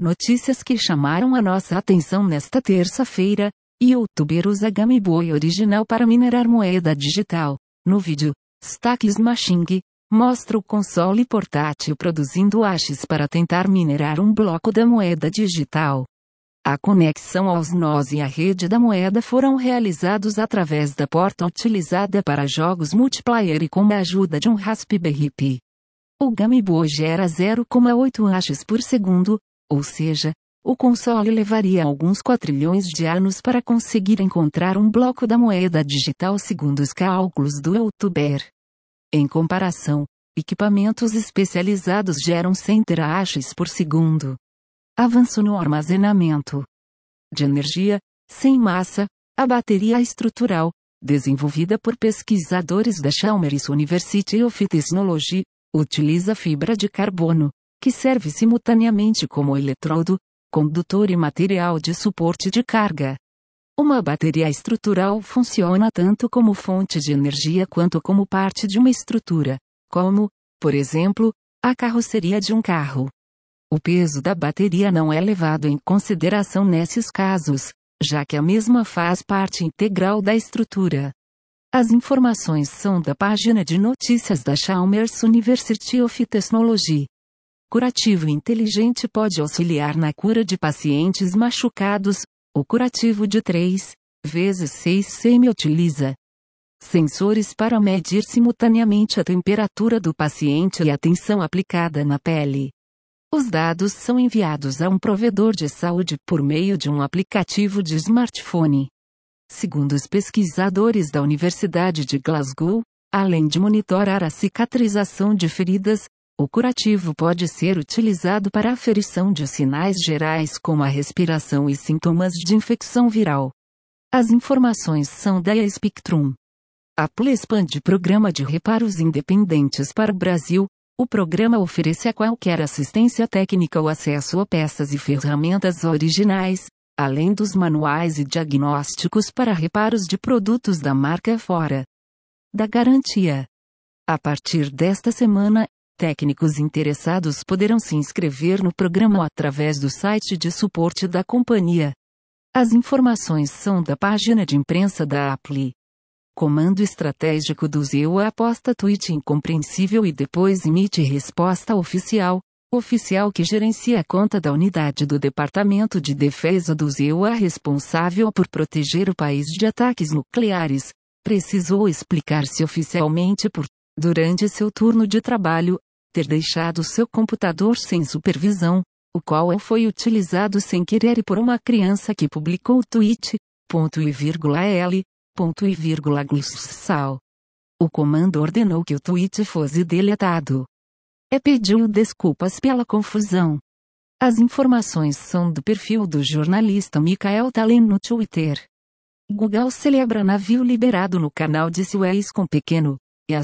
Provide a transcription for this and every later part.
Notícias que chamaram a nossa atenção nesta terça-feira. Youtuber usa Game Boy original para minerar moeda digital. No vídeo, Stacks Machine mostra o console portátil produzindo hashes para tentar minerar um bloco da moeda digital. A conexão aos nós e a rede da moeda foram realizados através da porta utilizada para jogos multiplayer e com a ajuda de um Raspberry Pi. O Game Boy gera 0,8 hashes por segundo, ou seja, o console levaria alguns quatrilhões de anos para conseguir encontrar um bloco da moeda digital segundo os cálculos do youtuber. Em comparação, equipamentos especializados geram 100 terahashes por segundo. Avanço no armazenamento de energia, sem massa, a bateria estrutural, desenvolvida por pesquisadores da Chalmers University of Technology, utiliza fibra de carbono, que serve simultaneamente como eletrodo, condutor e material de suporte de carga. Uma bateria estrutural funciona tanto como fonte de energia quanto como parte de uma estrutura, como, por exemplo, a carroceria de um carro. O peso da bateria não é levado em consideração nesses casos, já que a mesma faz parte integral da estrutura. As informações são da página de notícias da Chalmers University of Technology curativo inteligente pode auxiliar na cura de pacientes machucados. O curativo de 3 vezes 6 semi utiliza sensores para medir simultaneamente a temperatura do paciente e a tensão aplicada na pele. Os dados são enviados a um provedor de saúde por meio de um aplicativo de smartphone. Segundo os pesquisadores da Universidade de Glasgow, além de monitorar a cicatrização de feridas, o curativo pode ser utilizado para aferição de sinais gerais como a respiração e sintomas de infecção viral. As informações são da Spectrum. A expande programa de reparos independentes para o Brasil. O programa oferece a qualquer assistência técnica o acesso a peças e ferramentas originais, além dos manuais e diagnósticos para reparos de produtos da marca fora da garantia. A partir desta semana, Técnicos interessados poderão se inscrever no programa através do site de suporte da companhia. As informações são da página de imprensa da Apple. Comando estratégico do ZEUA aposta tweet incompreensível e depois emite resposta oficial. Oficial que gerencia a conta da unidade do Departamento de Defesa do ZEUA responsável por proteger o país de ataques nucleares, precisou explicar-se oficialmente por, durante seu turno de trabalho, ter deixado seu computador sem supervisão, o qual foi utilizado sem querer por uma criança que publicou o tweet, ponto e vírgula L, ponto e vírgula sal. O comando ordenou que o tweet fosse deletado. E pediu desculpas pela confusão. As informações são do perfil do jornalista Michael Talen no Twitter. Google celebra navio liberado no canal de Suez com pequeno, e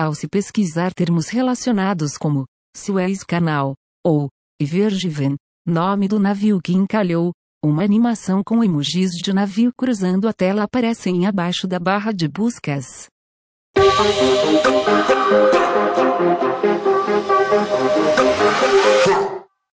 ao se pesquisar termos relacionados como Suez Canal ou Vergiven, nome do navio que encalhou, uma animação com emojis de navio cruzando a tela aparecem abaixo da barra de buscas.